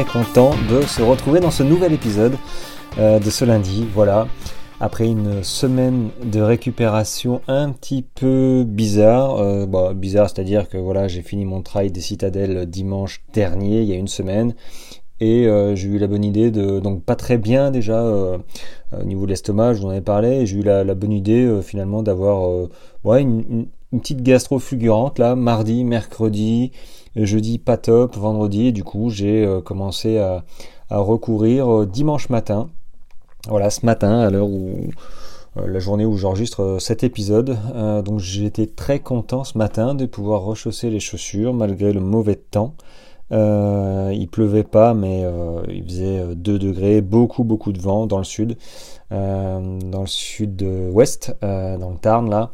euh, content de se retrouver dans ce nouvel épisode euh, de ce lundi. Voilà, après une semaine de récupération un petit peu bizarre. Euh, bon, bizarre, c'est-à-dire que voilà, j'ai fini mon trail des citadelles dimanche dernier, il y a une semaine. Et j'ai eu la bonne idée de, donc pas très bien déjà au niveau de l'estomac, je vous en ai parlé, j'ai eu la, bonne idée finalement d'avoir ouais, une, une, petite gastro fulgurante là, mardi, mercredi, jeudi pas top, vendredi, et du coup j'ai euh, commencé à, recourir euh, dimanche matin. Voilà, ce matin, à l'heure où euh, la journée où j'enregistre cet épisode. donc j'étais très content ce matin de pouvoir rechausser les chaussures malgré le mauvais temps. il pleuvait pas, mais il faisait 2 degrés, beaucoup beaucoup de vent dans le sud, dans le sud-ouest, dans le Tarn là.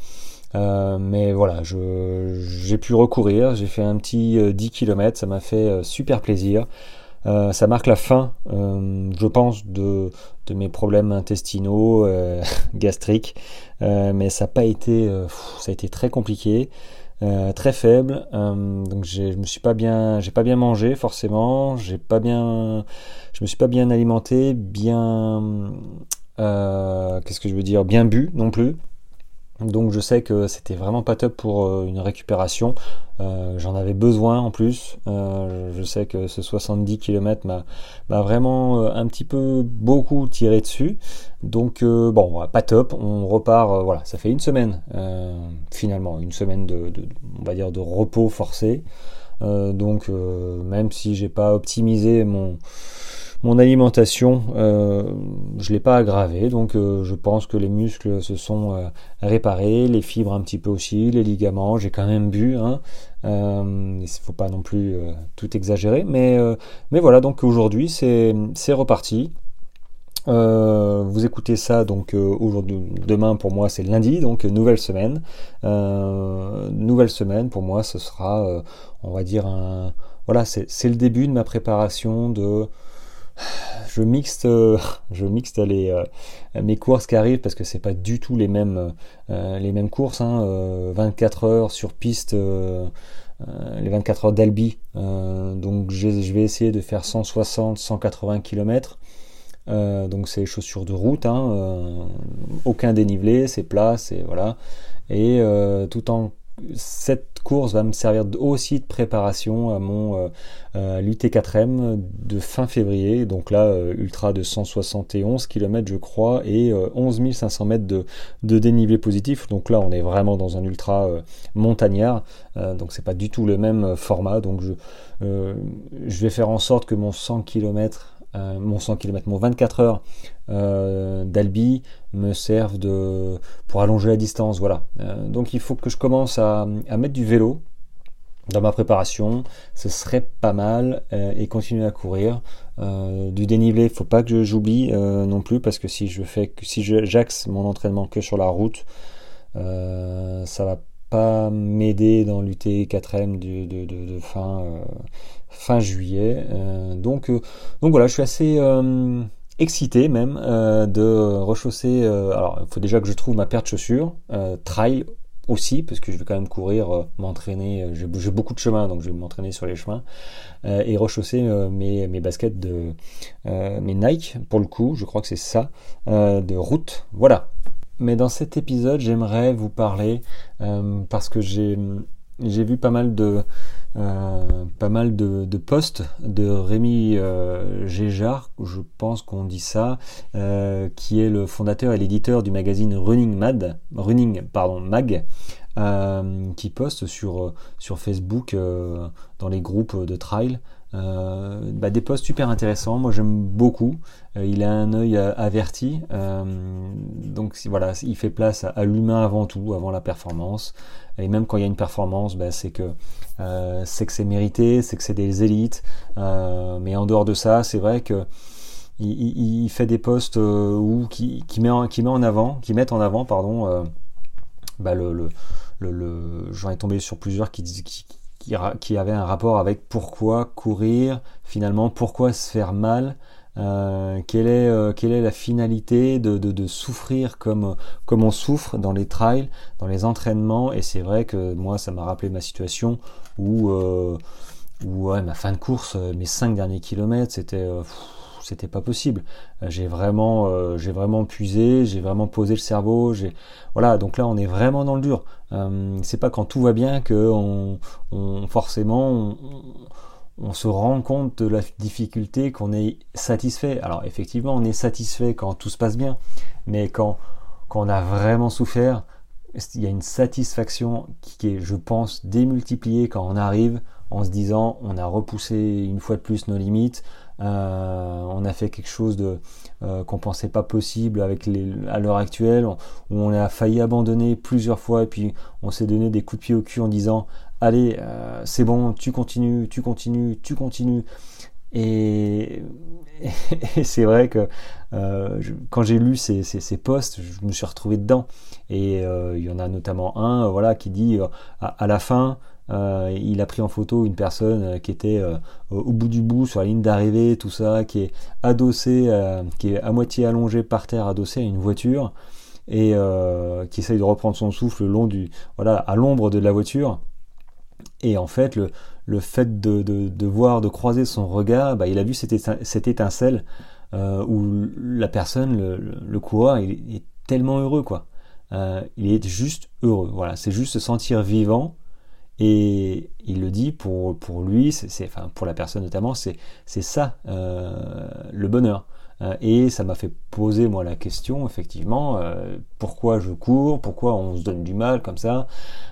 Euh, mais voilà, j'ai pu recourir, j'ai fait un petit 10 euh, km, ça m'a fait euh, super plaisir. ça marque la fin, je pense, de, mes problèmes intestinaux, gastriques, mais ça n'a pas été, ça a été très compliqué. très faible donc je me suis pas bien j'ai pas bien mangé forcément j'ai pas bien je me suis pas bien alimenté bien qu'est-ce que je veux dire bien bu non plus donc je sais que c'était vraiment pas top pour euh, une récupération. Euh, j'en avais besoin en plus. Euh, je sais que ce 70 km m'a vraiment un petit peu beaucoup tiré dessus. Donc bon, pas top. On repart. voilà, ça fait une semaine finalement, une semaine de, on va dire de repos forcé. donc même si j'ai pas optimisé mon mon alimentation, euh, je ne l'ai pas aggravée, donc euh, je pense que les muscles se sont euh, réparés, les fibres un petit peu aussi, les ligaments, j'ai quand même bu. Hein, il ne faut pas non plus tout exagérer, mais, mais voilà, donc aujourd'hui c'est reparti. vous écoutez ça donc aujourd'hui, demain pour moi c'est lundi, donc nouvelle semaine. nouvelle semaine pour moi ce sera, on va dire un, voilà c'est le début de ma préparation de je mixte, euh, je mixte les, euh, mes courses qui arrivent parce que c'est pas du tout les mêmes, euh, les mêmes courses. 24 hein, heures sur piste, les 24 heures d'Albi. donc je vais essayer de faire 160, 180 km. donc c'est chaussures de route, hein, aucun dénivelé, c'est plat, c'est voilà. Et tout en cette course va me servir aussi de préparation à mon euh, l'UT4M de fin février. Donc là, euh, ultra de 171 km je crois et 11 euh, 500 mètres de, dénivelé positif. Donc là, on est vraiment dans un ultra montagnard. donc c'est pas du tout le même format. Donc je, je vais faire en sorte que mon 100 km euh, mon 100 km, mon 24 heures euh, d'Albi me servent de, pour allonger la distance. Voilà. Euh, donc il faut que je commence à, mettre du vélo dans ma préparation. Ce serait pas mal et continuer à courir. du dénivelé, il faut pas que j'oublie non plus parce que si je fais si j'axe mon entraînement que sur la route, ça va pas m'aider dans l'UT 4M de, fin, euh, fin juillet. Euh, donc, euh, donc voilà, je suis assez excité même de rechausser. alors, il faut déjà que je trouve ma paire de chaussures, trail aussi, parce que je vais quand même courir, m'entraîner. J'ai beaucoup de chemin, donc je vais m'entraîner sur les chemins et rechausser mes, mes baskets de mes Nike pour le coup. Je crois que c'est ça de route. Voilà. Mais dans cet épisode, j'aimerais vous parler euh, parce que j'ai j'ai vu pas mal de euh, pas mal de, de, posts de Rémi euh, Géjard, je pense qu'on dit ça, euh, qui est le fondateur et l'éditeur du magazine Running Mad, Running pardon Mag, euh, qui poste sur Facebook dans les groupes de trail bah, des posts super intéressants. Moi, j'aime beaucoup. Il a un œil averti. donc voilà, il fait place à, l'humain avant tout, avant la performance. Et même quand il y a une performance, bah, c'est que c'est que c'est mérité, c'est que c'est des élites. mais en dehors de ça, c'est vrai que il, fait des posts où qui, qui, met qui met en avant, qui mettent en avant, pardon, bah, le, le, le, j'en ai tombé sur plusieurs qui, qui, qui, avait un rapport avec pourquoi courir, finalement, pourquoi se faire mal, euh, quelle, est, euh, quelle est la finalité de, de, souffrir comme, comme on souffre dans les trails, dans les entraînements? Et c'est vrai que moi, ça m'a rappelé ma situation où, euh, où ouais, ma fin de course, mes cinq derniers kilomètres, c'était c'était pas possible. J'ai vraiment, j'ai vraiment puisé, j'ai vraiment posé le cerveau. J'ai, voilà. Donc là, on est vraiment dans le dur. c'est pas quand tout va bien que on, forcément on, se rend compte de la difficulté, qu'on est satisfait. Alors effectivement, on est satisfait quand tout se passe bien, mais quand, on a vraiment souffert, il y a une satisfaction qui est, je pense, démultipliée quand on arrive en se disant on a repoussé une fois de plus nos limites, euh, on a fait quelque chose de euh, qu'on pensait pas possible avec à l'heure actuelle, où on a failli abandonner plusieurs fois et puis on s'est donné des coups de pied au cul en disant allez euh, c'est bon, tu continues, tu continues, tu continues. Et, c'est vrai que quand j'ai lu ces, ces, posts, je me suis retrouvé dedans. Et il y en a notamment un, voilà, qui dit à la fin, euh, il a pris en photo une personne euh, qui était euh, au bout du bout sur la ligne d'arrivée, tout ça, qui est adossée, qui est à moitié allongée par terre, adossée à une voiture et qui essaye de reprendre son souffle le long du, voilà, à l'ombre de la voiture. Et en fait, le, le fait de, de, voir, de croiser son regard, bah, il a vu cette, étincelle où la personne, le, le coureur, il est tellement heureux, quoi. il est juste heureux. Voilà, c'est juste se sentir vivant et il le dit pour, pour lui, c'est, enfin pour la personne notamment, c'est, c'est ça euh, le bonheur. Euh, et ça m'a fait poser moi la question effectivement euh, pourquoi je cours, pourquoi on se donne du mal comme ça,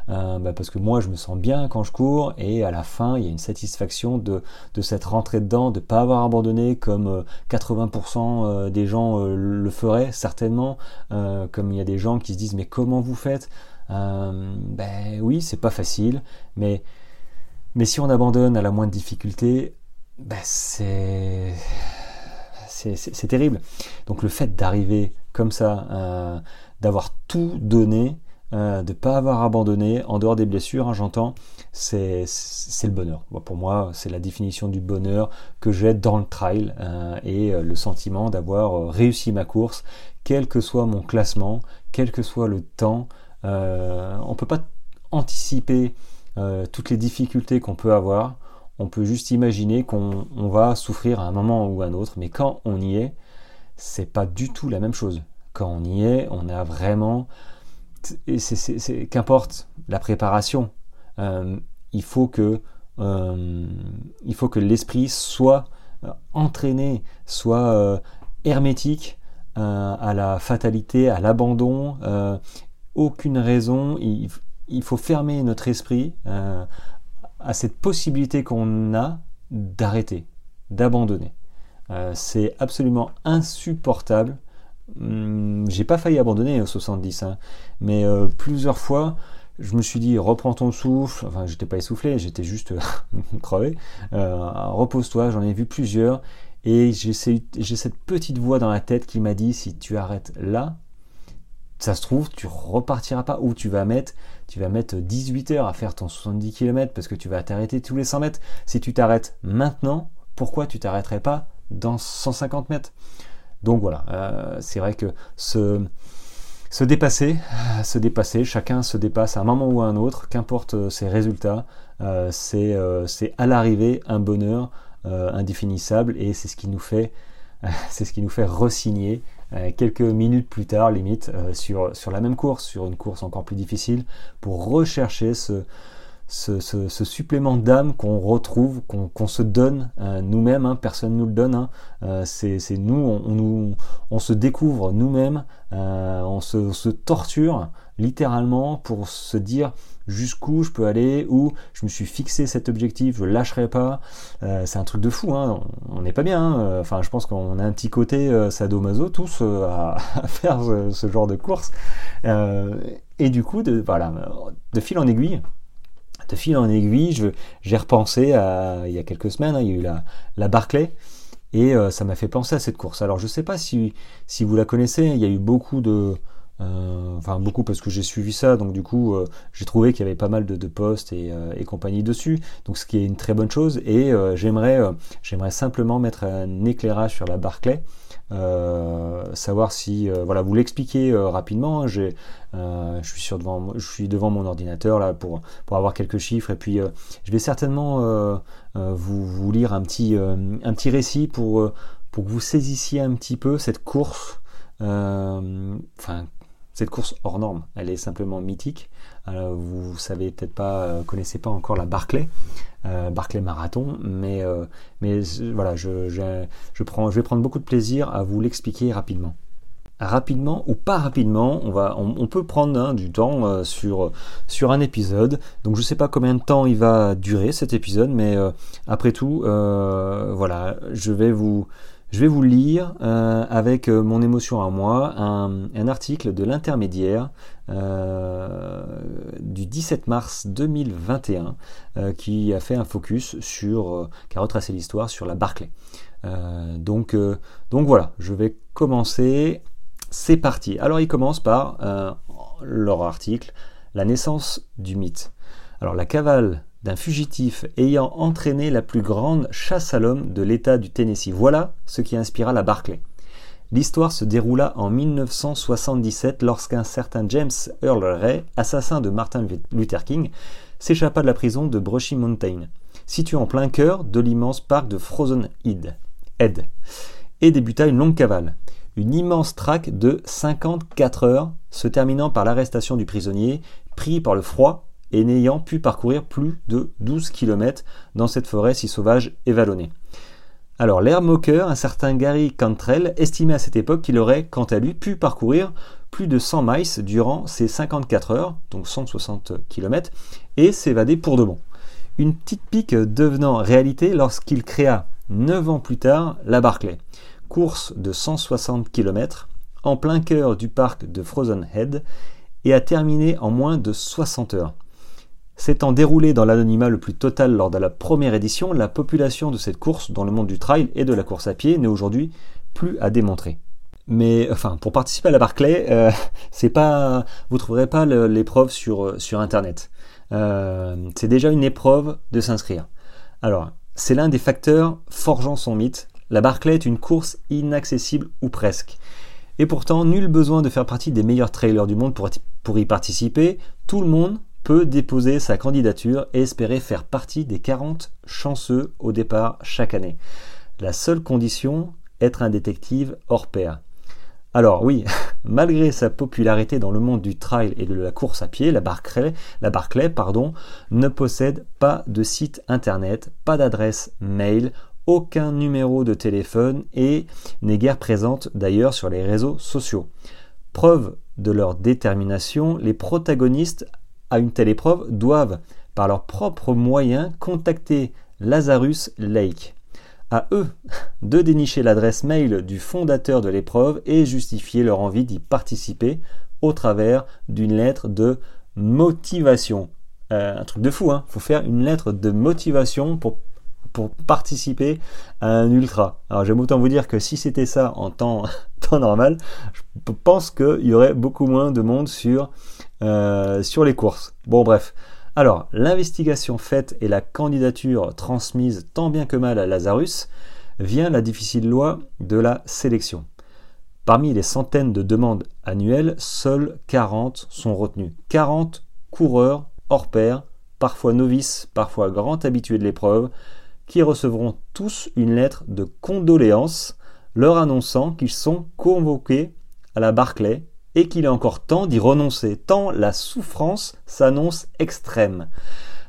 bah, parce que moi je me sens bien quand je cours et à la fin il y a une satisfaction de, de cette rentrée dedans, de pas avoir abandonné comme 80% des gens le feraient certainement, comme il y a des gens qui se disent mais comment vous faites? Euh, ben oui, c'est pas facile, mais, mais si on abandonne à la moindre difficulté, ben c'est, c'est, terrible. Donc le fait d'arriver comme ça, euh, d'avoir tout donné, euh, de ne pas avoir abandonné, en dehors des blessures, hein, j'entends, c'est, le bonheur. pour moi, c'est la définition du bonheur que j'ai dans le trail et le sentiment d'avoir réussi ma course, quel que soit mon classement, quel que soit le temps, euh, on ne peut pas anticiper euh, toutes les difficultés qu'on peut avoir. On peut juste imaginer qu'on va souffrir à un moment ou à un autre, mais quand on y est, c'est pas du tout la même chose. Quand on y est, on a vraiment, qu'importe la préparation, euh, il faut que il faut que l'esprit soit entraîné, soit hermétique à la fatalité, à l'abandon, aucune raison. Il, faut fermer notre esprit euh, à cette possibilité qu'on a d'arrêter, d'abandonner. Euh, c'est absolument insupportable. Hum, j'ai pas failli abandonner au 70, hein, mais euh, plusieurs fois, je me suis dit reprends ton souffle. Enfin, j'étais pas essoufflé, j'étais juste crevé. Repose-toi. J'en ai vu plusieurs. Et j'ai cette petite voix dans la tête qui m'a dit si tu arrêtes là, ça se trouve, tu repartiras pas ou tu vas mettre, tu vas mettre 18 heures à faire ton 70 km parce que tu vas t'arrêter tous les 100 mètres. Si tu t'arrêtes maintenant, pourquoi tu t'arrêterais pas dans 150 mètres? Donc voilà, euh, c'est vrai que se, se dépasser, se dépasser, chacun se dépasse à un moment ou à un autre, qu'importe ses résultats, euh, euh, c'est à l'arrivée un bonheur indéfinissable et c'est ce qui nous fait, c'est euh, quelques minutes plus tard, limite, euh, sur, sur la même course, sur une course encore plus difficile, pour rechercher ce, ce, supplément d'âme qu'on retrouve, qu'on se donne euh, nous-mêmes, hein, personne ne nous le donne, hein. c'est nous on, on se découvre nous-mêmes, on se, se, torture littéralement pour se dire jusqu'où je peux aller, où je me suis fixé cet objectif, je lâcherai pas. Euh, c'est un truc de fou, hein. on n'est pas bien. Hein. Enfin, je pense qu'on a un petit côté euh, sadomaso tous euh, à, faire ce, genre de course. et du coup, de, voilà, de fil en aiguille, de fil en aiguille, j'ai repensé à, il y a quelques semaines, hein, il y a eu la, la Barclay. Et ça m'a fait penser à cette course. Alors je ne sais pas si, si vous la connaissez, il y a eu beaucoup de, euh, enfin beaucoup parce que j'ai suivi ça, donc du coup euh, j'ai trouvé qu'il y avait pas mal de, de posts et, euh, et, compagnie dessus, donc ce qui est une très bonne chose. Et j'aimerais j'aimerais simplement mettre un éclairage sur la Barclay. savoir si voilà vous l'expliquer rapidement. Hein, j'ai, je suis sur devant, je suis devant mon ordinateur là pour pour avoir quelques chiffres et puis je vais certainement vous, vous lire un petit un petit récit pour pour que vous saisissiez un petit peu cette course. Enfin, cette course hors norme, elle est simplement mythique. Euh, vous savez peut-être pas, euh, connaissez pas encore la Barclay, euh, Barclay Marathon, mais, mais voilà, je, je, prends, je vais prendre beaucoup de plaisir à vous l'expliquer rapidement rapidement ou pas rapidement, on, va, on, peut prendre hein, du temps sur, sur un épisode. Donc je ne sais pas combien de temps il va durer cet épisode, mais après tout, voilà, je vais vous, je vais vous lire euh, avec euh, mon émotion à moi un, article de l'intermédiaire euh, du 17 mars 2021 qui a fait un focus sur, qui a retracé l'histoire sur la Barclay. donc, donc voilà, je vais commencer. C'est parti. Alors il commence par leur article, la naissance du mythe. Alors la cavale d'un fugitif ayant entraîné la plus grande chasse à l'homme de l'État du Tennessee. Voilà ce qui inspira la Barclay. L'histoire se déroula en 1977 lorsqu'un certain James Earl Ray, assassin de Martin Luther King, s'échappa de la prison de Brushy Mountain, située en plein cœur de l'immense parc de Frozen Head, et débuta une longue cavale. Une immense traque de 54 heures, se terminant par l'arrestation du prisonnier, pris par le froid et n'ayant pu parcourir plus de 12 km dans cette forêt si sauvage et vallonnée. Alors l'air moqueur, un certain Gary Cantrell, estimait à cette époque qu'il aurait, quant à lui, pu parcourir plus de 100 miles durant ces 54 heures, donc 160 km, et s'évader pour de bon. Une petite pique devenant réalité lorsqu'il créa 9 ans plus tard la Barclay, course de 160 km en plein cœur du parc de Frozen Head et a terminé en moins de 60 heures. S'étant déroulé dans l'anonymat le plus total lors de la première édition, la population de cette course dans le monde du trail et de la course à pied n'est aujourd'hui plus à démontrer. Mais enfin, pour participer à la Barclay, euh, c'est pas, vous trouverez pas l'épreuve sur euh, sur internet. Euh, c'est déjà une épreuve de s'inscrire. Alors, c'est l'un des facteurs forgeant son mythe. La Barclay est une course inaccessible ou presque. Et pourtant, nul besoin de faire partie des meilleurs trailers du monde pour y participer. Tout le monde peut déposer sa candidature et espérer faire partie des 40 chanceux au départ chaque année. La seule condition, être un détective hors pair. Alors oui, malgré sa popularité dans le monde du trail et de la course à pied, la Barclay, la Barclay pardon, ne possède pas de site internet, pas d'adresse mail, aucun numéro de téléphone et n'est guère présente d'ailleurs sur les réseaux sociaux. Preuve de leur détermination, les protagonistes une telle épreuve doivent, par leurs propres moyens, contacter Lazarus Lake. À eux de dénicher l'adresse mail du fondateur de l'épreuve et justifier leur envie d'y participer au travers d'une lettre de motivation. Euh, un truc de fou, hein Faut faire une lettre de motivation pour, pour participer à un ultra. Alors j'aime autant vous dire que si c'était ça en temps, temps normal, je pense qu'il y aurait beaucoup moins de monde sur euh, sur les courses. Bon bref. Alors, l'investigation faite et la candidature transmise tant bien que mal à Lazarus vient la difficile loi de la sélection. Parmi les centaines de demandes annuelles, seuls 40 sont retenus. 40 coureurs hors pair, parfois novices, parfois grands habitués de l'épreuve, qui recevront tous une lettre de condoléances leur annonçant qu'ils sont convoqués à la Barclay et qu'il est encore temps d'y renoncer, tant la souffrance s'annonce extrême.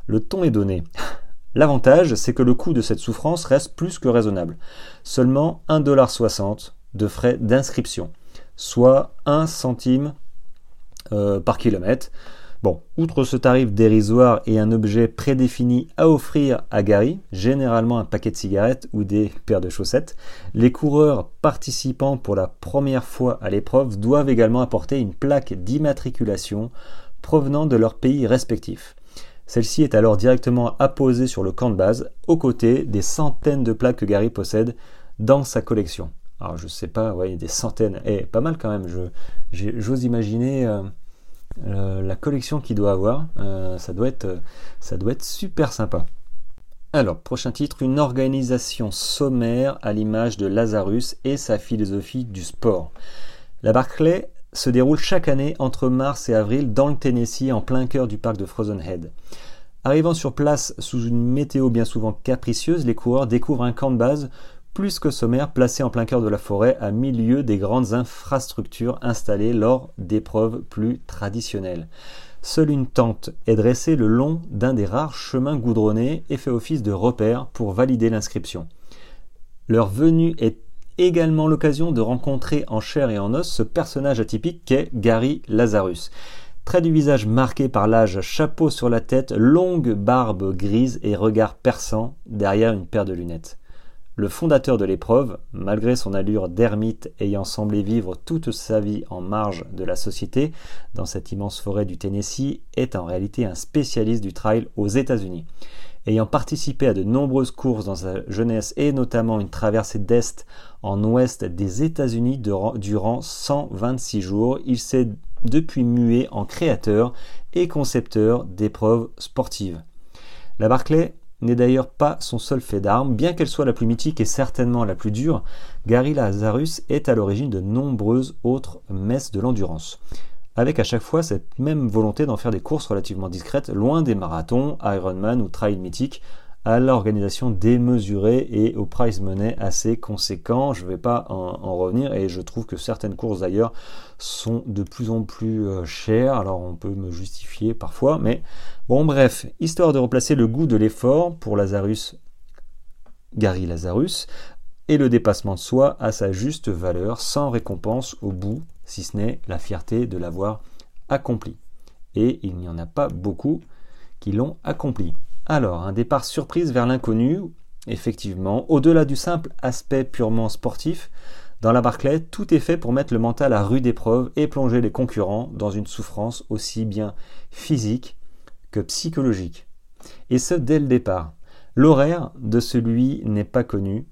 Le ton est donné. L'avantage, c'est que le coût de cette souffrance reste plus que raisonnable. Seulement 1,60$ de frais d'inscription, soit 1 centime euh, par kilomètre. Outre ce tarif dérisoire et un objet prédéfini à offrir à Gary, généralement un paquet de cigarettes ou des paires de chaussettes, les coureurs participant pour la première fois à l'épreuve doivent également apporter une plaque d'immatriculation provenant de leur pays respectif. Celle-ci est alors directement apposée sur le camp de base, aux côtés des centaines de plaques que Gary possède dans sa collection. Alors je sais pas, ouais, des centaines, et eh, pas mal quand même. j'ose imaginer. Euh, euh, la collection qu'il doit avoir, euh, ça, doit être, ça doit être super sympa. Alors, prochain titre, une organisation sommaire à l'image de Lazarus et sa philosophie du sport. La Barclay se déroule chaque année entre mars et avril dans le Tennessee en plein cœur du parc de Frozen Head. Arrivant sur place sous une météo bien souvent capricieuse, les coureurs découvrent un camp de base plus que sommaire placé en plein cœur de la forêt à milieu des grandes infrastructures installées lors d'épreuves plus traditionnelles. Seule une tente est dressée le long d'un des rares chemins goudronnés et fait office de repère pour valider l'inscription. Leur venue est également l'occasion de rencontrer en chair et en os ce personnage atypique qu'est Gary Lazarus. Trait du visage marqué par l'âge, chapeau sur la tête, longue barbe grise et regard perçant derrière une paire de lunettes. Le fondateur de l'épreuve, malgré son allure d'ermite ayant semblé vivre toute sa vie en marge de la société, dans cette immense forêt du Tennessee, est en réalité un spécialiste du trail aux États-Unis. Ayant participé à de nombreuses courses dans sa jeunesse et notamment une traversée d'Est en Ouest des États-Unis durant 126 jours, il s'est depuis mué en créateur et concepteur d'épreuves sportives. La Barclay n'est d'ailleurs pas son seul fait d'armes, bien qu'elle soit la plus mythique et certainement la plus dure, Gary Lazarus est à l'origine de nombreuses autres messes de l'endurance. Avec à chaque fois cette même volonté d'en faire des courses relativement discrètes, loin des marathons, Ironman ou trail mythiques, à l'organisation démesurée et au prize money assez conséquent. Je ne vais pas en, revenir et je trouve que certaines courses d'ailleurs sont de plus en plus euh, chères. Alors on peut me justifier parfois, mais bon bref, histoire de replacer le goût de l'effort pour Lazarus, Gary Lazarus, et le dépassement de soi à sa juste valeur, sans récompense au bout, si ce n'est la fierté de l'avoir accompli. Et il n'y en a pas beaucoup qui l'ont accompli. Alors, un départ surprise vers l'inconnu, effectivement, au-delà du simple aspect purement sportif, dans la Barclay, tout est fait pour mettre le mental à rude épreuve et plonger les concurrents dans une souffrance aussi bien physique que psychologique. Et ce, dès le départ. L'horaire de celui n'est pas connu.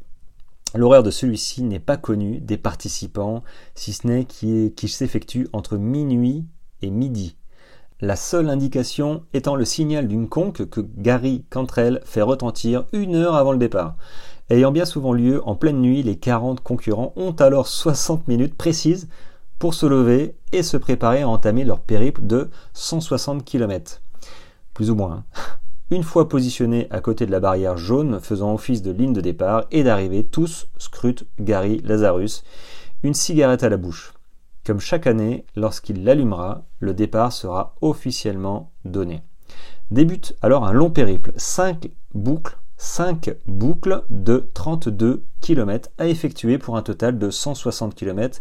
L'horaire de celui-ci n'est pas connu des participants, si ce n'est qu'il s'effectue entre minuit et midi la seule indication étant le signal d'une conque que Gary Cantrell fait retentir une heure avant le départ. Ayant bien souvent lieu en pleine nuit, les 40 concurrents ont alors 60 minutes précises pour se lever et se préparer à entamer leur périple de 160 km. Plus ou moins. Hein. Une fois positionnés à côté de la barrière jaune faisant office de ligne de départ et d'arrivée, tous scrutent Gary Lazarus, une cigarette à la bouche. Comme chaque année, lorsqu'il l'allumera, le départ sera officiellement donné. Débute alors un long périple, 5 boucles, 5 boucles de 32 km à effectuer pour un total de 160 km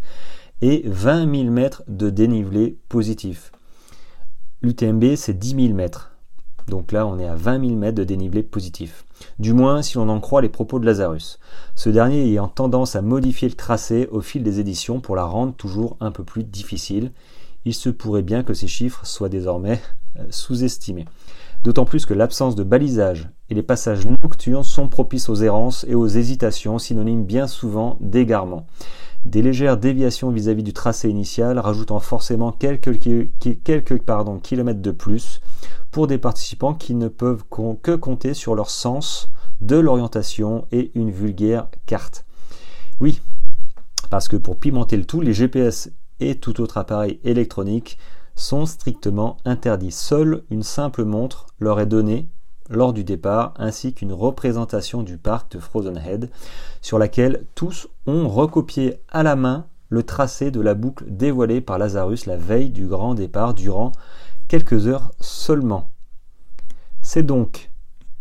et 20 000 mètres de dénivelé positif. L'UTMB c'est 10 000 mètres. Donc là, on est à 20 000 mètres de dénivelé positif. Du moins, si l'on en croit les propos de Lazarus. Ce dernier ayant tendance à modifier le tracé au fil des éditions pour la rendre toujours un peu plus difficile. Il se pourrait bien que ces chiffres soient désormais euh, sous-estimés. D'autant plus que l'absence de balisage et les passages nocturnes sont propices aux errances et aux hésitations, synonymes bien souvent d'égarement. Des légères déviations vis-à-vis du tracé initial, rajoutant forcément quelques, kilomètres de plus pour des participants qui ne peuvent que compter sur leur sens de l'orientation et une vulgaire carte. Oui, parce que pour pimenter le tout, les GPS et tout autre appareil électronique sont strictement interdits. Seule une simple montre leur est donnée lors du départ, ainsi qu'une représentation du parc de Frozen Head, sur laquelle tous ont recopié à la main le tracé de la boucle dévoilée par Lazarus la veille du grand départ durant quelques heures seulement. C'est donc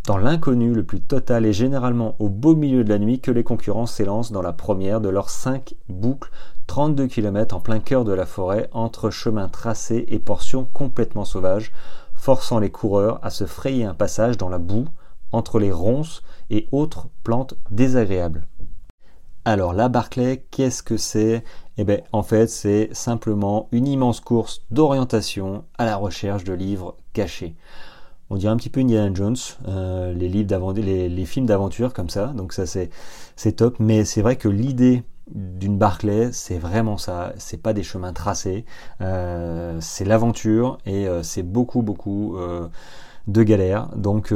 dans l'inconnu le plus total et généralement au beau milieu de la nuit que les concurrents s'élancent dans la première de leurs cinq boucles, 32 km en plein cœur de la forêt, entre chemins tracés et portions complètement sauvages, forçant les coureurs à se frayer un passage dans la boue, entre les ronces et autres plantes désagréables. Alors la Barclay, qu'est-ce que c'est? Eh bien en fait c'est simplement une immense course d'orientation à la recherche de livres cachés. On dirait un petit peu Indiana Jones, euh, les, livres les, les films d'aventure comme ça, donc ça c'est, c'est top, mais c'est vrai que l'idée d'une Barclay, c'est vraiment ça. C'est pas des chemins tracés, euh, c'est l'aventure et euh, c'est beaucoup beaucoup de galères. Donc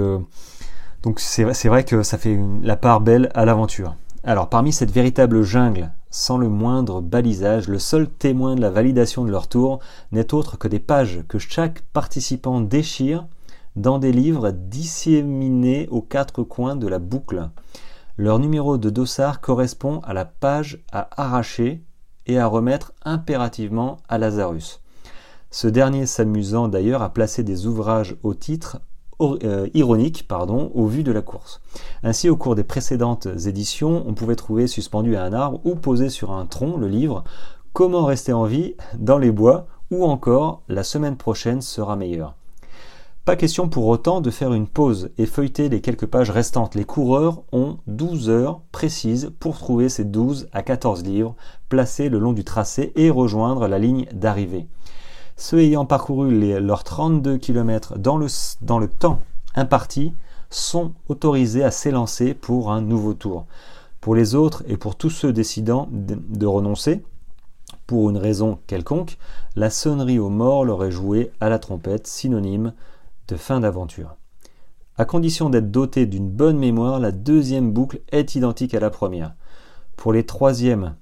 Donc c'est vrai que ça fait la part belle à l'aventure. Alors parmi cette véritable jungle, sans le moindre balisage, le seul témoin de la validation de leur tour n'est autre que des pages que chaque participant déchire dans des livres disséminés aux quatre coins de la boucle. Leur numéro de dossard correspond à la page à arracher et à remettre impérativement à Lazarus. Ce dernier s'amusant d'ailleurs à placer des ouvrages au titre euh, ironique pardon, au vu de la course. Ainsi, au cours des précédentes éditions, on pouvait trouver suspendu à un arbre ou posé sur un tronc le livre Comment rester en vie dans les bois ou encore La semaine prochaine sera meilleure. Pas question pour autant de faire une pause et feuilleter les quelques pages restantes. Les coureurs ont 12 heures précises pour trouver ces 12 à 14 livres placés le long du tracé et rejoindre la ligne d'arrivée. Ceux ayant parcouru leurs 32 km dans le, dans le temps imparti sont autorisés à s'élancer pour un nouveau tour. Pour les autres et pour tous ceux décidant de, renoncer, pour une raison quelconque, la sonnerie aux morts leur est jouée à la trompette, synonyme de fin d'aventure. À condition d'être doté d'une bonne mémoire, la deuxième boucle est identique à la première. Pour les troisième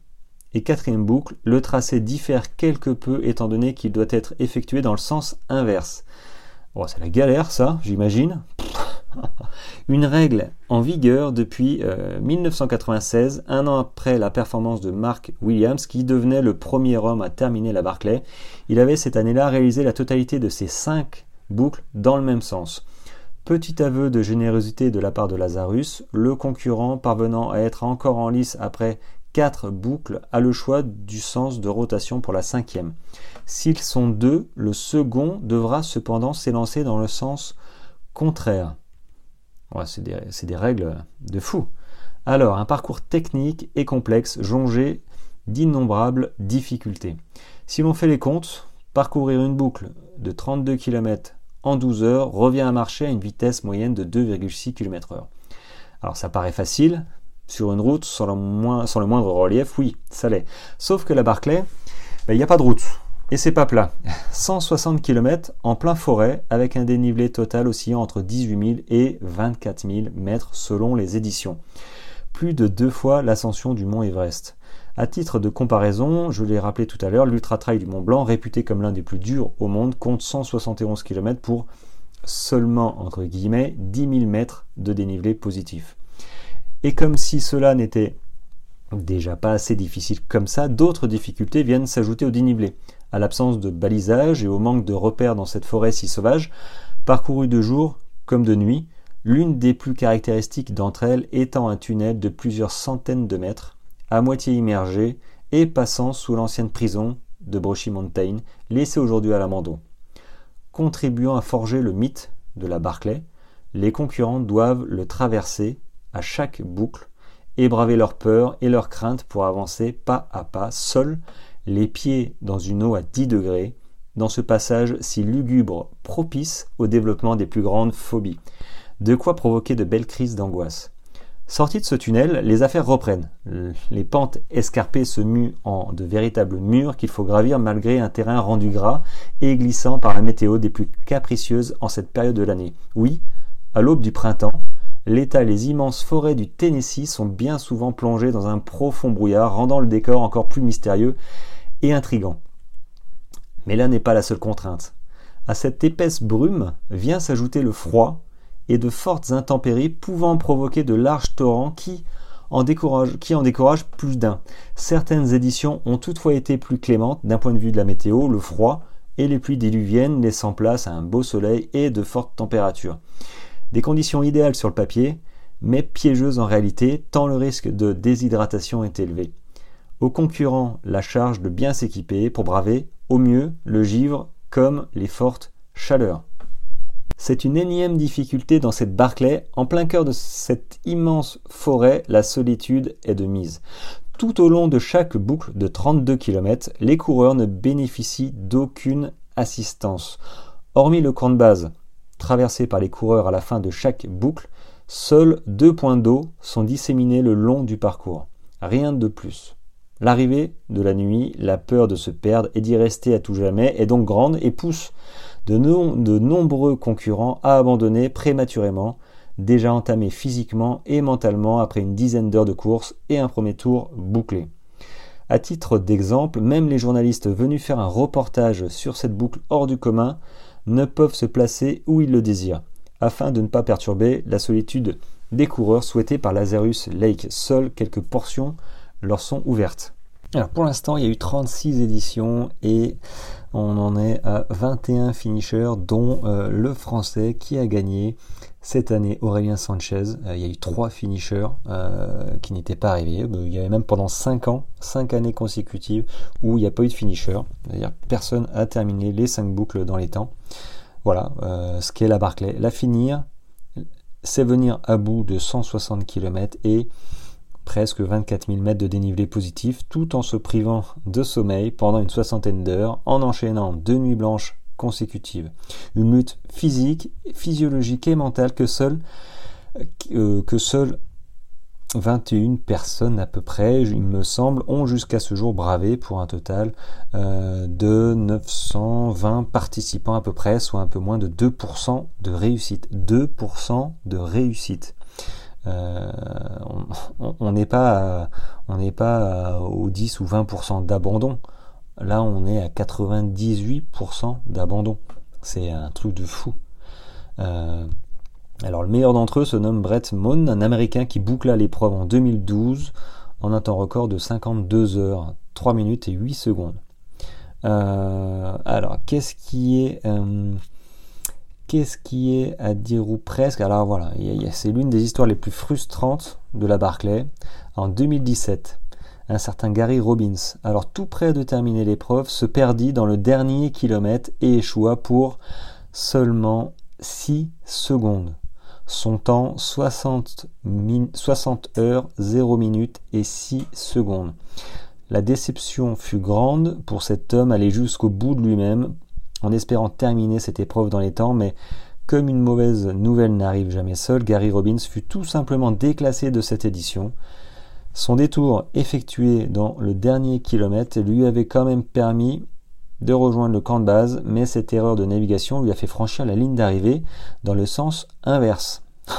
et quatrième boucle, le tracé diffère quelque peu étant donné qu'il doit être effectué dans le sens inverse. Bon, c'est la galère ça, j'imagine. Une règle en vigueur depuis 1996, euh, un an après la performance de Mark Williams, qui devenait le premier homme à terminer la Barclay. Il avait cette année-là réalisé la totalité de ses cinq boucles dans le même sens. Petit aveu de générosité de la part de Lazarus, le concurrent parvenant à être encore en lice après quatre boucles a le choix du sens de rotation pour la cinquième. S'ils sont deux, le second devra cependant s'élancer dans le sens contraire. c'est des, règles de fou. Alors, un parcours technique et complexe, jongé d'innombrables difficultés. Si l'on fait les comptes, parcourir une boucle de 32 km en 12 heures revient à marcher à une vitesse moyenne de 2,6 km/h. Alors ça paraît facile, sur une route sans le, moindre relief, oui, ça l'est. Sauf que la Barclay, ben, il n'y a pas de route. Et c'est pas plat. 160 km en plein forêt avec un dénivelé total oscillant entre 18 000 et 24 000 mètres selon les éditions. Plus de deux fois l'ascension du mont Everest. À titre de comparaison, je l'ai rappelé tout à l'heure, l'Ultra Trail du Mont Blanc, réputé comme l'un des plus durs au monde, compte 171 km pour seulement, entre guillemets, 10 000 mètres de dénivelé positif. Et comme si cela n'était déjà pas assez difficile comme ça, d'autres difficultés viennent s'ajouter au dénivelé. À l'absence de balisage et au manque de repères dans cette forêt si sauvage, parcourue de jour comme de nuit, l'une des plus caractéristiques d'entre elles étant un tunnel de plusieurs centaines de mètres, à moitié immergé et passant sous l'ancienne prison de Brochy Mountain, laissée aujourd'hui à l'abandon. Contribuant à forger le mythe de la Barclay, les concurrents doivent le traverser à chaque boucle et braver leur peur et leurs craintes pour avancer pas à pas, seuls, les pieds dans une eau à 10 degrés, dans ce passage si lugubre propice au développement des plus grandes phobies. De quoi provoquer de belles crises d'angoisse. Sortis de ce tunnel, les affaires reprennent. Les pentes escarpées se muent en de véritables murs qu'il faut gravir malgré un terrain rendu gras et glissant par la météo des plus capricieuses en cette période de l'année. Oui, à l'aube du printemps, l'État et les immenses forêts du Tennessee sont bien souvent plongées dans un profond brouillard, rendant le décor encore plus mystérieux et intrigant. Mais là n'est pas la seule contrainte. À cette épaisse brume vient s'ajouter le froid et de fortes intempéries pouvant provoquer de larges torrents qui en découragent, plus d'un. Certaines éditions ont toutefois été plus clémentes d'un point de vue de la météo, le froid et les pluies diluviennes laissant place à un beau soleil et de fortes températures. Des conditions idéales sur le papier, mais piégeuses en réalité, tant le risque de déshydratation est élevé. Aux concurrents, la charge de bien s'équiper pour braver, au mieux, le givre comme les fortes chaleurs. C'est une énième difficulté dans cette Barclay. En plein cœur de cette immense forêt, la solitude est de mise. Tout au long de chaque boucle de 32 km, les coureurs ne bénéficient d'aucune assistance. Hormis le camp de base, traversé par les coureurs à la fin de chaque boucle, seuls deux points d'eau sont disséminés le long du parcours. Rien de plus. L'arrivée de la nuit, la peur de se perdre et d'y rester à tout jamais est donc grande et pousse de, nombreux concurrents à abandonner prématurément, déjà entamé physiquement et mentalement après une dizaine d'heures de course et un premier tour bouclé. À titre d'exemple, même les journalistes venus faire un reportage sur cette boucle hors du commun ne peuvent se placer où ils le désirent, afin de ne pas perturber la solitude des coureurs souhaités par Lazarus Lake. Seules quelques portions leur sont ouvertes. Alors pour l'instant, il y a eu 36 éditions et on en est à 21 finishers, dont euh, le français qui a gagné cette année, Aurélien Sanchez. Euh, il y a eu trois finishers euh, qui n'étaient pas arrivés. Il y avait même pendant 5 ans, 5 années consécutives où il n'y a pas eu de finisher. C'est-à-dire personne a terminé les 5 boucles dans les temps. Voilà ce qu'est la Barclay. La finir, c'est venir à bout de 160 km et presque 24 000 mètres de dénivelé positif, tout en se privant de sommeil pendant une soixantaine d'heures, en enchaînant deux nuits blanches consécutives. Une lutte physique, physiologique et mentale que seul euh, que seules 21 personnes à peu près, il me semble, ont jusqu'à ce jour bravé pour un total euh, de 920 participants à peu près, soit un peu moins de 2% de réussite. 2% de réussite. Euh, on n'est pas, on pas au 10 ou 20% d'abandon. Là, on est à 98% d'abandon. C'est un truc de fou. Euh, alors, le meilleur d'entre eux se nomme Brett Moon, un Américain qui boucla l'épreuve en 2012 en un temps record de 52 heures, 3 minutes et 8 secondes. Euh, alors, qu'est-ce qui est qu'est-ce qui est à dire ou presque Alors voilà, c'est l'une des histoires les plus frustrantes de la Barclay. En 2017, un certain Gary Robbins, alors tout près de terminer l'épreuve, se perdit dans le dernier kilomètre et échoua pour seulement 6 secondes. Son temps 60, 60 heures, 0 minutes et 6 secondes. La déception fut grande pour cet homme allé jusqu'au bout de lui-même en espérant terminer cette épreuve dans les temps, mais comme une mauvaise nouvelle n'arrive jamais seule, Gary Robbins fut tout simplement déclassé de cette édition. Son détour effectué dans le dernier kilomètre lui avait quand même permis de rejoindre le camp de base, mais cette erreur de navigation lui a fait franchir la ligne d'arrivée dans le sens inverse.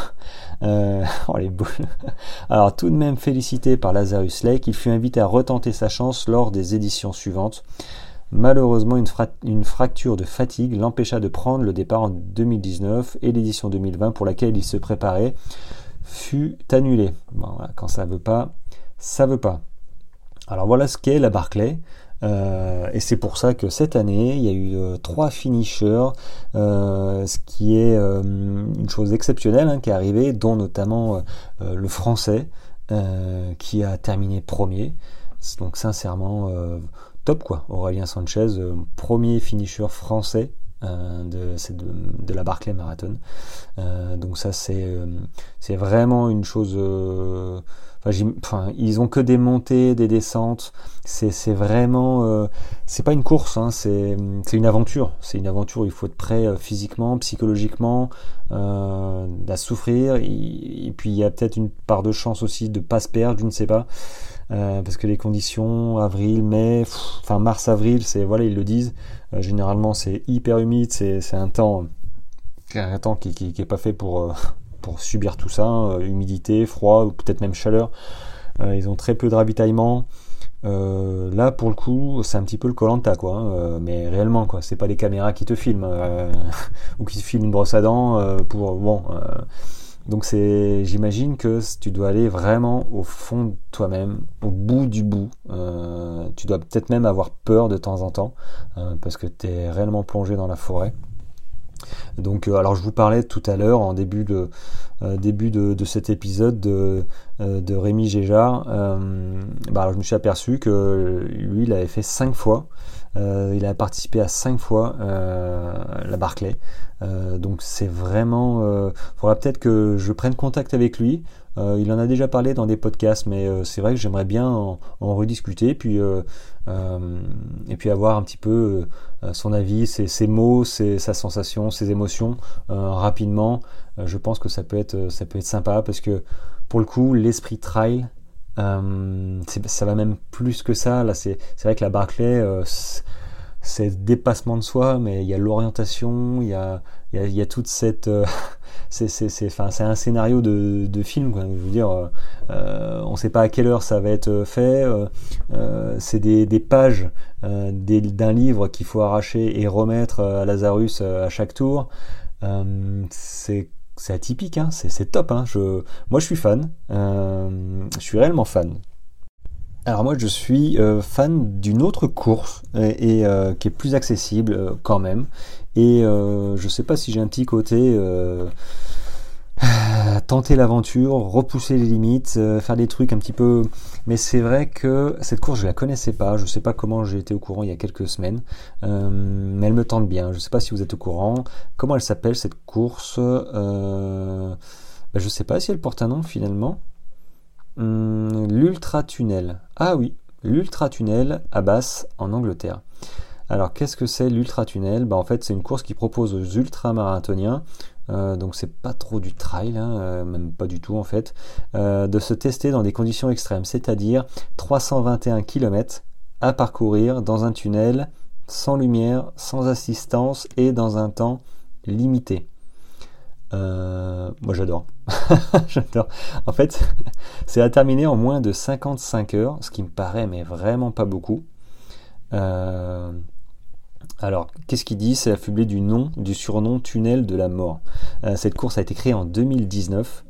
Euh, oh. Alors tout de même félicité par Lazarus Lake, il fut invité à retenter sa chance lors des éditions suivantes. Malheureusement, une, fracture de fatigue l'empêcha de prendre le départ en 2019 et l'édition 2020 pour laquelle il se préparait fut annulée. quand ça veut pas, ça veut pas. Alors voilà ce qu'est la Barclay. Euh, et c'est pour ça que cette année, il y a eu euh, trois finishers, euh, ce qui est une chose exceptionnelle hein, qui est arrivée, dont notamment le français qui a terminé premier. Donc sincèrement, top quoi. Aurélien Sanchez, euh, premier finisher français euh, de, de, la Barclay Marathon. Euh, donc ça c'est c'est vraiment une chose. Enfin, ils ont que des montées, des descentes. C'est vraiment, c'est pas une course, hein, c'est une aventure. C'est une aventure il faut être prêt physiquement, psychologiquement, à souffrir. Et, et puis il y a peut-être une part de chance aussi de pas se perdre, je ne sais pas. Euh, parce que les conditions avril, mai, enfin mars, avril, c'est voilà ils le disent. Euh, généralement c'est hyper humide, c'est un temps, un temps qui, qui, est pas fait pour euh, pour subir tout ça, humidité, froid ou peut-être même chaleur. ils ont très peu de ravitaillement. là, pour le coup, c'est un petit peu le Colanta, quoi. Hein, mais réellement, quoi. C'est pas les caméras qui te filment ou qui te filment une brosse à dents pour bon. Donc c'est, j'imagine que tu dois aller vraiment au fond de toi-même, au bout du bout. Euh, tu dois peut-être même avoir peur de temps en temps euh, parce que tu es réellement plongé dans la forêt. Donc, euh, alors je vous parlais tout à l'heure en début de début de, cet épisode de, de Rémi Géjard. Bah, je me suis aperçu que lui, il avait fait cinq fois il a participé à cinq fois euh, la Barclay. Euh, donc c'est vraiment... Il faudra peut-être que je prenne contact avec lui. il en a déjà parlé dans des podcasts, mais c'est vrai que j'aimerais bien en, rediscuter, puis, et puis avoir un petit peu son avis, ses, mots, sa sensation, ses émotions rapidement. je pense que ça peut être, ça peut être sympa parce que pour le coup, l'esprit trail, euh, ça va même plus que ça. Là, c'est vrai que la Barclay, euh, c'est dépassement de soi, mais il y a l'orientation, il y a, y, a, toute cette, euh, c'est un scénario de, film. Je veux dire, on ne sait pas à quelle heure ça va être fait. c'est des, des, pages d'un livre qu'il faut arracher et remettre à Lazarus à chaque tour. c'est c'est atypique, hein, c'est top. Hein. Je, moi, je suis fan. Euh, je suis réellement fan. Alors moi, je suis euh, fan d'une autre course et, euh, qui est plus accessible quand même. Et je sais pas si j'ai un petit côté tenter l'aventure, repousser les limites, euh, faire des trucs un petit peu. Mais c'est vrai que cette course, je la connaissais pas. Je sais pas comment j'ai été au courant il y a quelques semaines, euh, mais elle me tente bien. Je sais pas si vous êtes au courant. Comment elle s'appelle cette course euh... bah, Je sais pas si elle porte un nom finalement. Hum, L'Ultra Tunnel. Ah oui, l'Ultra Tunnel à Basse en Angleterre. Alors qu'est-ce que c'est l'Ultra Tunnel bah, En fait, c'est une course qui propose aux ultramarathoniens euh, donc c'est pas trop du trail, hein, euh, même pas du tout en fait, euh, de se tester dans des conditions extrêmes, c'est-à-dire 321 km à parcourir dans un tunnel sans lumière, sans assistance et dans un temps limité. moi j'adore. j'adore. En fait, c'est à terminer en moins de 55 heures, ce qui me paraît mais vraiment pas beaucoup. Alors, qu'est-ce qu'il dit? C'est affublé du nom, du surnom tunnel de la mort. Euh, cette course a été créée en 2019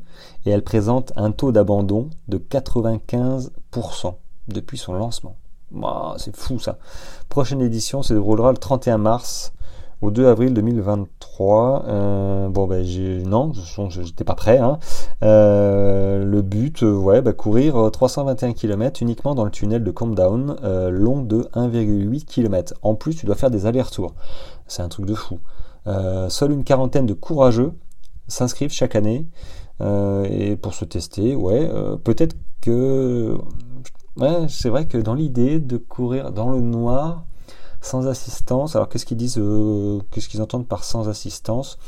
et elle présente un taux d'abandon de 95% depuis son lancement. c'est fou ça. Prochaine édition se déroulera le 31 mars au 2 avril 2023. Euh, bon, ben, j'ai, non, j'étais pas prêt. Hein. Euh, le but, euh, ouais, bah, courir 321 km uniquement dans le tunnel de Countdown, long de 1,8 km. En plus, tu dois faire des allers-retours. C'est un truc de fou. seule une quarantaine de courageux s'inscrivent chaque année. et pour se tester, ouais, peut-être que. Ouais, c'est vrai que dans l'idée de courir dans le noir, sans assistance. Alors qu'est-ce qu'ils disent, euh, qu'est-ce qu'ils entendent par sans assistance?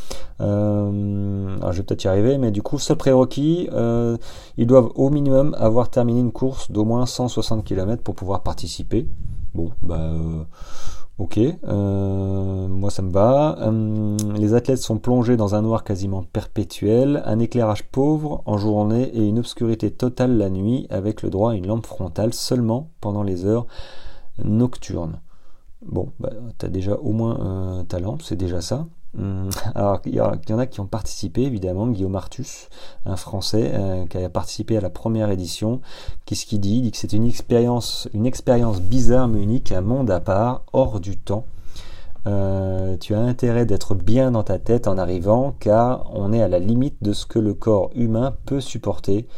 Euh, Alors je vais peut-être y arriver, mais du coup, seul prérequis, euh, ils doivent au minimum avoir terminé une course d'au moins 160 km pour pouvoir participer. Bon, bah ok, moi ça me va. les athlètes sont plongés dans un noir quasiment perpétuel, un éclairage pauvre en journée et une obscurité totale la nuit, avec le droit à une lampe frontale seulement pendant les heures nocturnes. Bon, bah, tu as déjà au moins un talent, c'est déjà ça. Hum, alors, il y, en a qui ont participé, évidemment. Guillaume Artus, un Français, euh, qui a participé à la première édition. Qu'est-ce qu'il dit? Il dit que c'est une expérience, une expérience bizarre mais unique, un monde à part, hors du temps. Euh, tu as intérêt d'être bien dans ta tête en arrivant, car on est à la limite de ce que le corps humain peut supporter.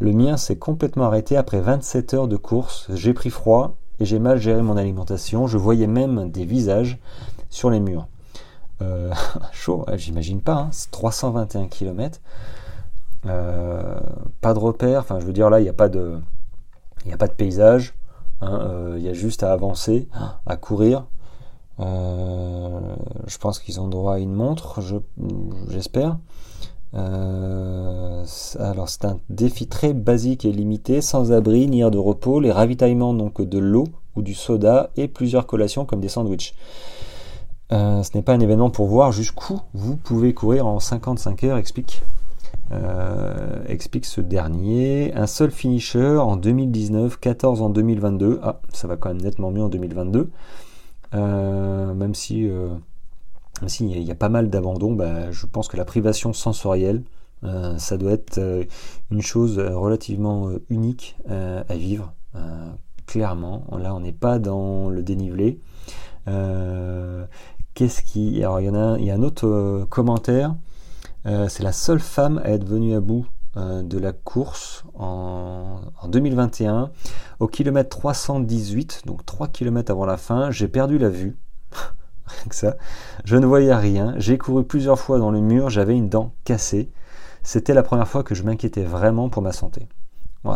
Le mien s'est complètement arrêté après 27 heures de course. J'ai pris froid et j'ai mal géré mon alimentation. Je voyais même des visages sur les murs. Euh, chaud, j'imagine pas, hein, c'est 321 km. Euh, pas de repère, enfin je veux dire là, il n'y a pas de. Il a pas de paysage, hein, euh, il y a juste à avancer, à courir. je pense qu'ils ont droit à une montre, j'espère. Euh, alors c'est un défi très basique et limité, sans abri ni aire de repos, les ravitaillements donc de l'eau ou du soda et plusieurs collations comme des sandwichs. Euh, ce n'est pas un événement pour voir jusqu'où vous pouvez courir en 55 heures, explique. Euh, explique ce dernier. Un seul finisher en 2019, 14 en 2022. Ah, ça va quand même nettement mieux en 2022. même si s'il y, a pas mal d'abandon, bah, je pense que la privation sensorielle, euh, ça doit être euh, une chose relativement euh, unique à vivre. clairement, là on n'est pas dans le dénivelé. Qu'est-ce qui. Alors il y a, y a un autre commentaire. c'est la seule femme à être venue à bout de la course en, en, 2021 au kilomètre 318, donc 3 km avant la fin. J'ai perdu la vue ça. Je ne voyais rien. J'ai couru plusieurs fois dans le mur. J'avais une dent cassée. C'était la première fois que je m'inquiétais vraiment pour ma santé.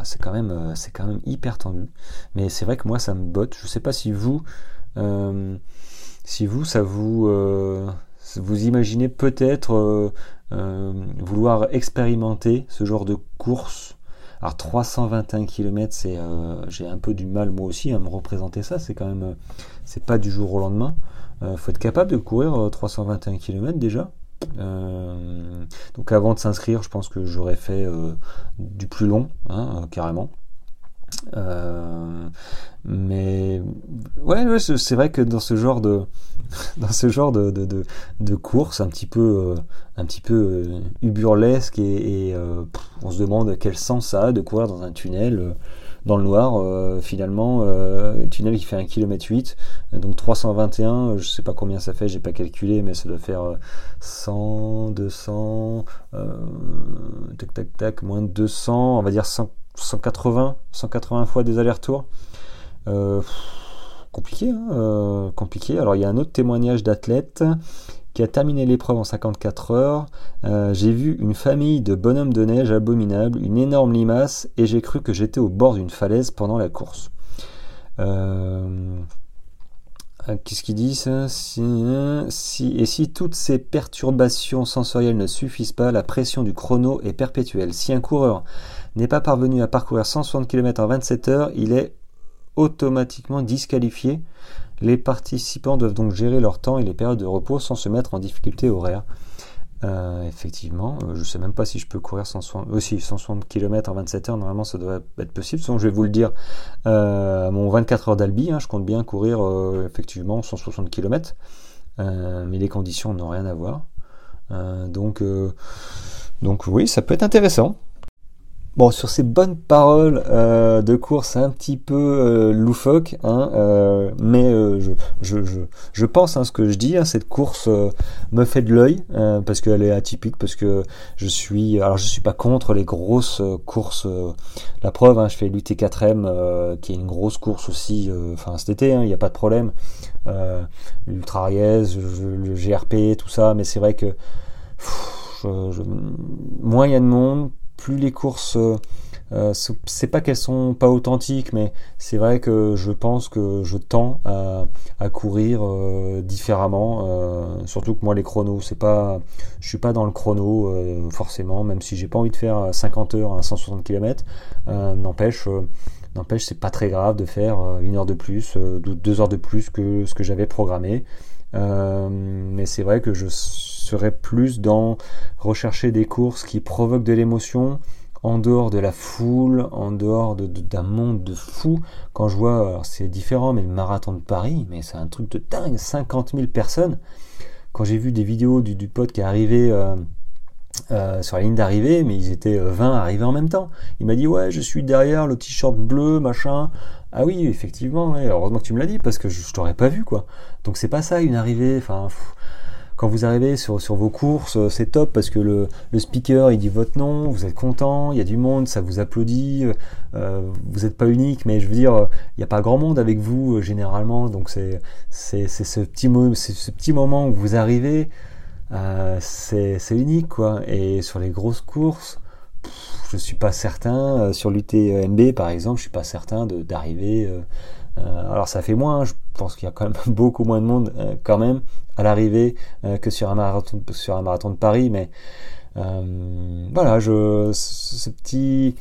c'est quand même, euh, c'est quand même hyper tendu. Mais c'est vrai que moi, ça me botte. Je ne sais pas si vous, euh, si vous, ça vous, euh, vous imaginez peut-être vouloir expérimenter ce genre de course. Alors 321 km, j'ai un peu du mal moi aussi à me représenter ça. C'est quand même, c'est pas du jour au lendemain. Il euh, faut être capable de courir 321 euh, km déjà. donc avant de s'inscrire, je pense que j'aurais fait du plus long, hein, carrément. mais ouais, c'est vrai que dans ce genre de dans ce genre de, de, de, course un petit peu un petit peu uburlesque et, on se demande quel sens ça a de courir dans un tunnel dans le noir euh, finalement euh, tunnel qui fait 1 km 8 donc 321 je sais pas combien ça fait j'ai pas calculé mais ça doit faire 100 200 euh, tac tac tac moins de 200 on va dire 180 180 fois des allers-retours. Compliqué hein, compliqué. Alors il y a un autre témoignage d'athlète qui a terminé l'épreuve en 54 heures. Euh, j'ai vu une famille de bonhommes de neige abominables, une énorme limace, et j'ai cru que j'étais au bord d'une falaise pendant la course. Euh, qu'est-ce qu'ils disent si, Et si toutes ces perturbations sensorielles ne suffisent pas, la pression du chrono est perpétuelle. Si un coureur n'est pas parvenu à parcourir 160 km en 27 heures, il est automatiquement disqualifié les participants doivent donc gérer leur temps et les périodes de repos sans se mettre en difficulté horaire. Euh, effectivement, euh, je ne sais même pas si je peux courir 160, aussi 160 km en 27 heures. Normalement, ça doit être possible. Sinon, je vais vous le dire, euh, mon 24 heures d'Albi, hein, je compte bien courir effectivement 160 km, mais les conditions n'ont rien à voir. donc, donc oui, ça peut être intéressant. Bon, sur ces bonnes paroles euh, de course un petit peu euh, loufoque, hein, euh, mais euh, je, je, je, je, pense hein, ce que je dis. Hein, cette course me fait de l'œil parce qu'elle est atypique, parce que je suis, alors je suis pas contre les grosses courses. la preuve, hein, je fais l'UT4M, qui est une grosse course aussi. Enfin cet été, il n'y a pas de problème. L'Ultra Ries, le GRP, tout ça, mais c'est vrai que je, moins il y a de monde plus les courses, euh, euh, c'est pas qu'elles sont pas authentiques, mais c'est vrai que je pense que je tends à, courir euh, différemment. surtout que moi les chronos, c'est pas, je suis pas dans le chrono forcément, même si j'ai pas envie de faire 50 heures à 160 km. n'empêche. N'empêche, c'est pas très grave de faire une heure de plus, deux heures de plus que ce que j'avais programmé. Mais c'est vrai que je serais plus dans rechercher des courses qui provoquent de l'émotion en dehors de la foule, en dehors d'un monde de fou. Quand je vois, c'est différent, mais le marathon de Paris, mais c'est un truc de dingue, 50 000 personnes. Quand j'ai vu des vidéos du, du pote qui est arrivé euh, euh, sur la ligne d'arrivée, mais ils étaient 20 euh, arrivés en même temps. Il m'a dit ouais, je suis derrière le t-shirt bleu, machin. Ah oui, effectivement, heureusement que tu me l'as dit parce que je, t'aurais pas vu quoi. Donc c'est pas ça une arrivée. Enfin, quand vous arrivez sur, sur vos courses, euh, c'est top parce que le, le, speaker il dit votre nom, vous êtes content, il y a du monde, ça vous applaudit, euh, vous n'êtes pas unique, mais je veux dire, il n'y a pas grand monde avec vous euh, généralement, donc c'est c'est ce petit c'est ce petit moment où vous arrivez, euh, c'est unique quoi. Et sur les grosses courses, je suis pas certain. sur l'UTMB par exemple, je suis pas certain d'arriver. alors ça fait moins, je pense qu'il y a quand même beaucoup moins de monde quand même à l'arrivée euh, que sur un marathon sur un marathon de Paris mais euh, voilà je ce petit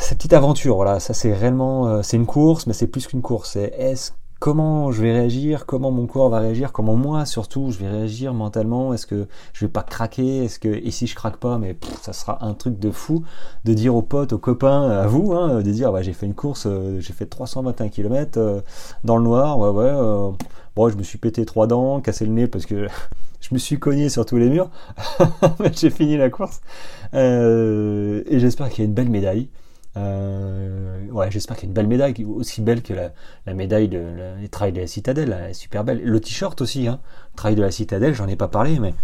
cette petite aventure voilà ça c'est réellement euh, c'est une course mais c'est plus qu'une course c'est est-ce comment je vais réagir, comment mon corps va réagir, comment moi surtout je vais réagir mentalement, est-ce que je vais pas craquer, est-ce que et si je craque pas, mais ça sera un truc de fou de dire aux potes, aux copains, à vous, hein, de dire bah, j'ai fait une course, j'ai fait 321 km dans le noir, ouais ouais, Bon, je me suis pété trois dents, cassé le nez parce que je me suis cogné sur tous les murs. J'ai fini la course. Euh, et j'espère qu'il y a une belle médaille. Euh, ouais, j'espère qu'il y a une belle médaille, aussi belle que la, médaille de les trails de la citadelle, elle est super belle. Le t-shirt aussi, hein, trail de la citadelle, j'en ai pas parlé, mais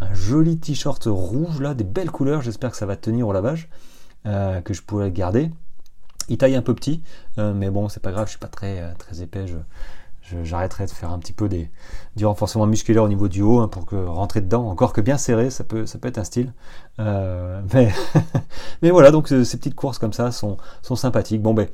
un joli t-shirt rouge là, des belles couleurs, j'espère que ça va tenir au lavage, euh, que je pourrai garder. Il taille un peu petit, mais bon, c'est pas grave, je suis pas très très épais, je, j'arrêterai de faire un petit peu des, du renforcement musculaire au niveau du haut hein, pour que rentrer dedans, encore que bien serré, ça peut, ça peut être un style. Euh, mais, mais voilà, donc euh, ces petites courses comme ça sont, sont sympathiques. Bon ben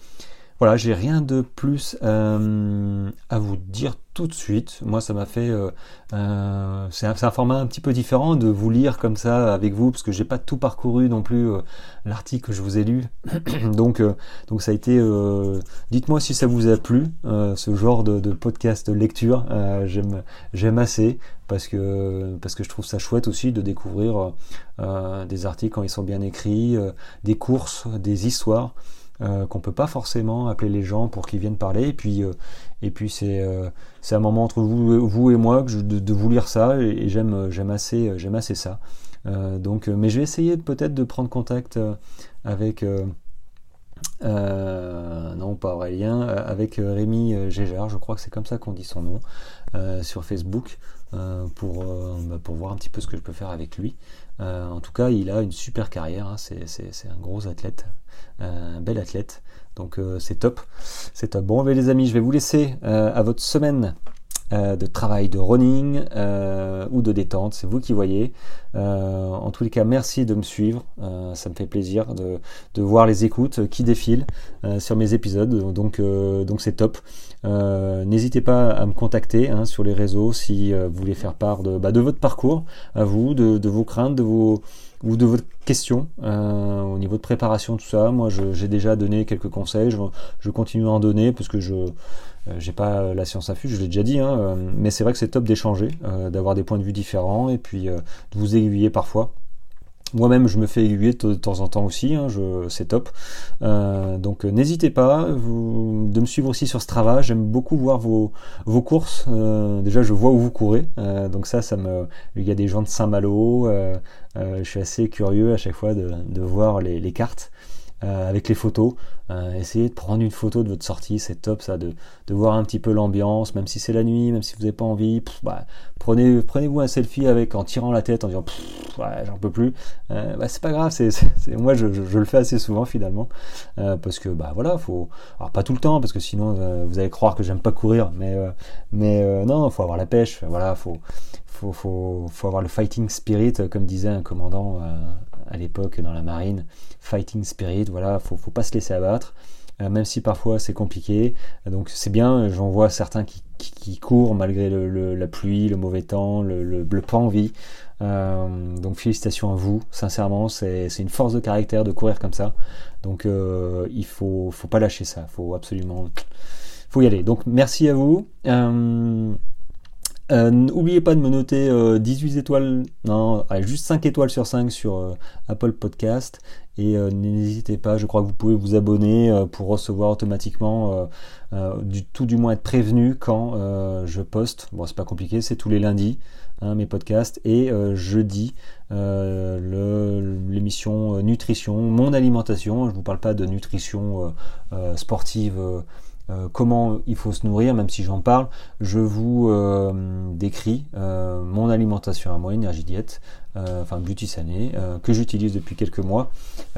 Voilà, j'ai rien de plus euh, à vous dire tout de suite. Moi, ça m'a fait. Euh, euh, c'est un, format un petit peu différent de vous lire comme ça avec vous, parce que j'ai pas tout parcouru non plus l'article que je vous ai lu. donc, donc ça a été. Dites-moi si ça vous a plu, ce genre de, de podcast lecture. j'aime, j'aime assez parce que parce que je trouve ça chouette aussi de découvrir des articles quand ils sont bien écrits, des courses, des histoires. Euh, qu'on peut pas forcément appeler les gens pour qu'ils viennent parler. Et puis, euh, et puis c'est euh, c'est un moment entre vous, vous et moi que de, vous lire ça et, j'aime j'aime assez j'aime assez ça. donc, mais je vais essayer peut-être de prendre contact avec non pas Aurélien, avec Rémi Gégard, je crois que c'est comme ça qu'on dit son nom, sur Facebook, pour, bah, pour voir un petit peu ce que je peux faire avec lui. en tout cas, il a une super carrière, hein. c'est un gros athlète, un bel athlète. Donc euh, c'est top. C'est top. Bon, les amis, je vais vous laisser euh, à votre semaine euh, de travail de running ou de détente, c'est vous qui voyez. en tous les cas, merci de me suivre, ça me fait plaisir de, voir les écoutes qui défilent sur mes épisodes, donc donc c'est top. N'hésitez pas à me contacter hein, sur les réseaux si vous voulez faire part de, bah, de votre parcours, à vous, de vos craintes, de vos ou de votre question euh, au niveau de préparation, tout ça. Moi, j'ai déjà donné quelques conseils. Je, continue à en donner parce que je n'ai euh, pas la science affuse, je l'ai déjà dit. Hein, euh, mais c'est vrai que c'est top d'échanger, d'avoir des points de vue différents et puis de vous aiguiller parfois. Moi-même, je me fais aiguiller de, temps en temps aussi, hein, c'est top. Euh, donc, euh, n'hésitez pas de me suivre aussi sur Strava. J'aime beaucoup voir vos, courses. Euh, déjà, je vois où vous courez. donc ça, ça me. Il y a des gens de Saint-Malo. je suis assez curieux à chaque fois de, voir les cartes. Euh, avec les photos. Euh, essayez de prendre une photo de votre sortie, c'est top ça, de, de, voir un petit peu l'ambiance, même si c'est la nuit, même si vous n'avez pas envie. bah, prenez, prenez-vous un selfie avec en tirant la tête, en disant j'en peux plus. Euh, bah, c'est pas grave, c'est, moi je, je, le fais assez souvent finalement, parce que bah voilà, faut, alors pas tout le temps, parce que sinon vous allez croire que j'aime pas courir, mais mais non, faut avoir la pêche, voilà, faut faut, faut, faut avoir le fighting spirit, comme disait un commandant à l'époque dans la marine, fighting spirit, voilà, faut, faut pas se laisser abattre, euh, même si parfois c'est compliqué. Donc c'est bien, j'en vois certains qui, qui, courent malgré le, la pluie, le mauvais temps, le, le, pas envie. Euh, donc félicitations à vous, sincèrement, c'est une force de caractère de courir comme ça. Donc euh, il faut, faut pas lâcher ça, faut absolument, faut y aller. Donc merci à vous. Euh, n'oubliez pas de me noter 18 euh, étoiles, non, juste 5 étoiles sur 5 sur euh, Apple Podcast. Et n'hésitez pas, je crois que vous pouvez vous abonner pour recevoir automatiquement, du, tout du moins être prévenu quand je poste. Bon, c'est pas compliqué, c'est tous les lundis, hein, mes podcasts. Et jeudi, l'émission Nutrition, mon alimentation. Je ne vous parle pas de nutrition sportive euh, comment il faut se nourrir, même si j'en parle, je vous euh, décris euh, mon alimentation à moi, énergie diète, enfin beauty sané, que j'utilise depuis quelques mois.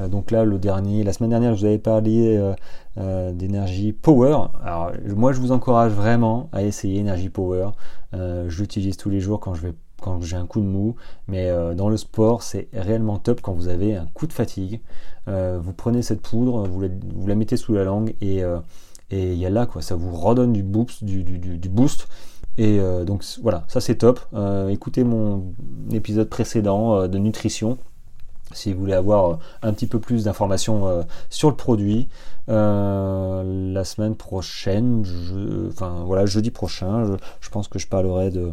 donc là, le dernier, la semaine dernière, je vous avais parlé d'énergie power. Alors moi, je vous encourage vraiment à essayer énergie power. je l'utilise tous les jours quand je vais quand j'ai un coup de mou, mais dans le sport, c'est réellement top quand vous avez un coup de fatigue. vous prenez cette poudre, vous la, vous la mettez sous la langue et et il y a là quoi, ça vous redonne du boost, du, du, boost. Et euh, donc voilà, ça c'est top. Euh, écoutez mon épisode précédent euh, de nutrition si vous voulez avoir un petit peu plus d'informations sur le produit. la semaine prochaine, enfin voilà, jeudi prochain, je, pense que je parlerai de,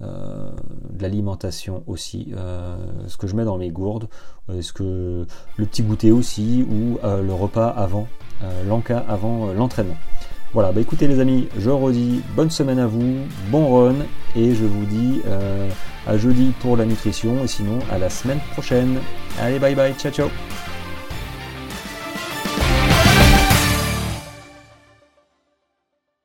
de l'alimentation aussi, ce que je mets dans mes gourdes, est-ce que le petit goûter aussi, ou le repas avant euh, l'enca avant euh, l'entraînement. Voilà, bah écoutez les amis, je redis bonne semaine à vous, bon run, et je vous dis euh, à jeudi pour la nutrition, et sinon à la semaine prochaine. Allez, bye bye, ciao ciao